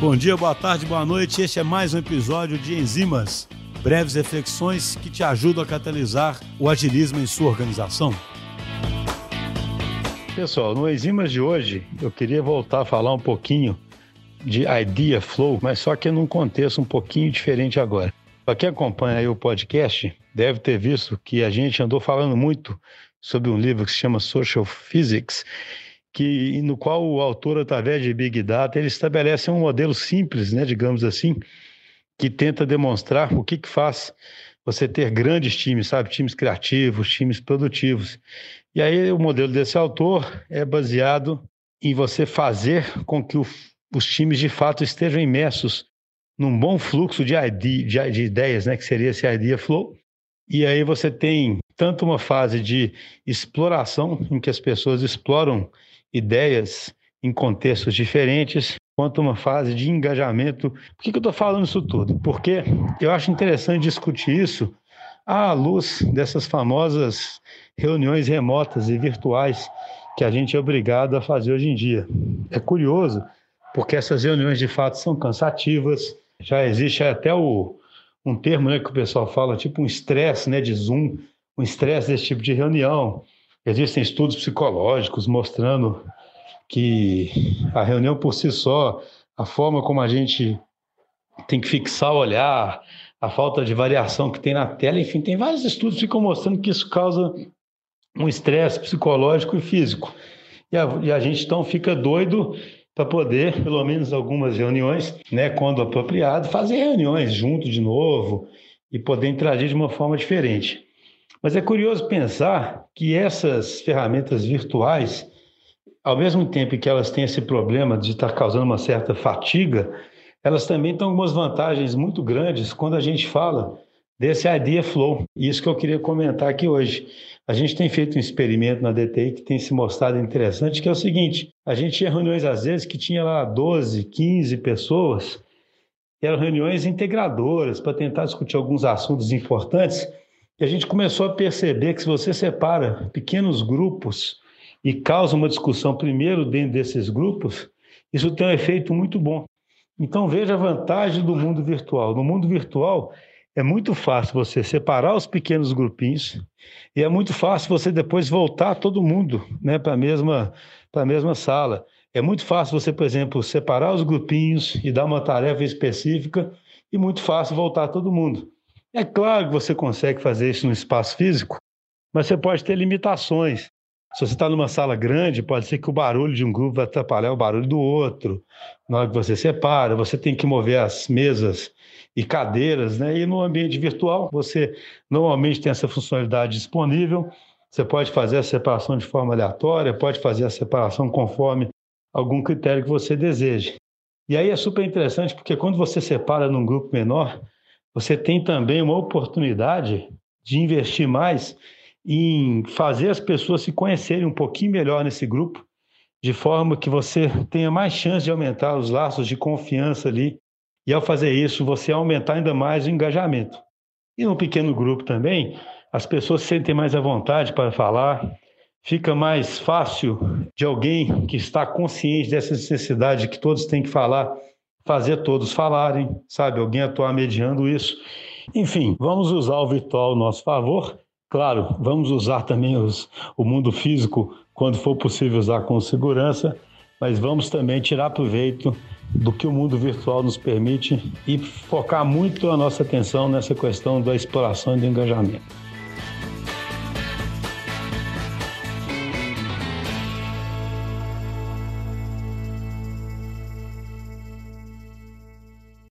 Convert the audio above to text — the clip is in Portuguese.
Bom dia, boa tarde, boa noite. Este é mais um episódio de Enzimas, breves reflexões que te ajudam a catalisar o agilismo em sua organização. Pessoal, no Enzimas de hoje, eu queria voltar a falar um pouquinho de Idea Flow, mas só que num contexto um pouquinho diferente agora. Para quem acompanha o podcast, deve ter visto que a gente andou falando muito sobre um livro que se chama Social Physics, que, no qual o autor, através de Big Data, ele estabelece um modelo simples, né, digamos assim, que tenta demonstrar o que, que faz você ter grandes times, sabe? Times criativos, times produtivos. E aí o modelo desse autor é baseado em você fazer com que o, os times de fato estejam imersos num bom fluxo de, ID, de, de ideias, né? Que seria esse idea flow. E aí você tem tanto uma fase de exploração, em que as pessoas exploram ideias em contextos diferentes, quanto uma fase de engajamento. Por que, que eu estou falando isso tudo? Porque eu acho interessante discutir isso à luz dessas famosas reuniões remotas e virtuais que a gente é obrigado a fazer hoje em dia. É curioso, porque essas reuniões de fato são cansativas, já existe até o, um termo né, que o pessoal fala, tipo um estresse né, de Zoom, um estresse desse tipo de reunião. Existem estudos psicológicos mostrando que a reunião por si só, a forma como a gente tem que fixar o olhar, a falta de variação que tem na tela, enfim, tem vários estudos que ficam mostrando que isso causa um estresse psicológico e físico. E a, e a gente então fica doido para poder, pelo menos algumas reuniões, né, quando apropriado, fazer reuniões junto de novo e poder interagir de uma forma diferente. Mas é curioso pensar que essas ferramentas virtuais, ao mesmo tempo que elas têm esse problema de estar causando uma certa fatiga, elas também têm algumas vantagens muito grandes quando a gente fala desse idea flow. Isso que eu queria comentar aqui hoje. A gente tem feito um experimento na DTI que tem se mostrado interessante, que é o seguinte: a gente tinha reuniões às vezes que tinha lá 12, 15 pessoas, eram reuniões integradoras para tentar discutir alguns assuntos importantes e a gente começou a perceber que se você separa pequenos grupos e causa uma discussão primeiro dentro desses grupos, isso tem um efeito muito bom. Então veja a vantagem do mundo virtual. No mundo virtual é muito fácil você separar os pequenos grupinhos e é muito fácil você depois voltar todo mundo né, para a mesma, mesma sala. É muito fácil você, por exemplo, separar os grupinhos e dar uma tarefa específica e muito fácil voltar todo mundo. É claro que você consegue fazer isso no espaço físico, mas você pode ter limitações. Se você está numa sala grande, pode ser que o barulho de um grupo vai atrapalhar o barulho do outro. Na hora que você separa, você tem que mover as mesas e cadeiras, né? E no ambiente virtual, você normalmente tem essa funcionalidade disponível. Você pode fazer a separação de forma aleatória, pode fazer a separação conforme algum critério que você deseje. E aí é super interessante porque quando você separa num grupo menor, você tem também uma oportunidade de investir mais em fazer as pessoas se conhecerem um pouquinho melhor nesse grupo, de forma que você tenha mais chance de aumentar os laços de confiança ali, e ao fazer isso, você aumentar ainda mais o engajamento. E no pequeno grupo também, as pessoas se sentem mais à vontade para falar, fica mais fácil de alguém que está consciente dessa necessidade que todos têm que falar fazer todos falarem, sabe? Alguém atuar mediando isso. Enfim, vamos usar o virtual ao nosso favor. Claro, vamos usar também os, o mundo físico quando for possível usar com segurança, mas vamos também tirar proveito do que o mundo virtual nos permite e focar muito a nossa atenção nessa questão da exploração e do engajamento.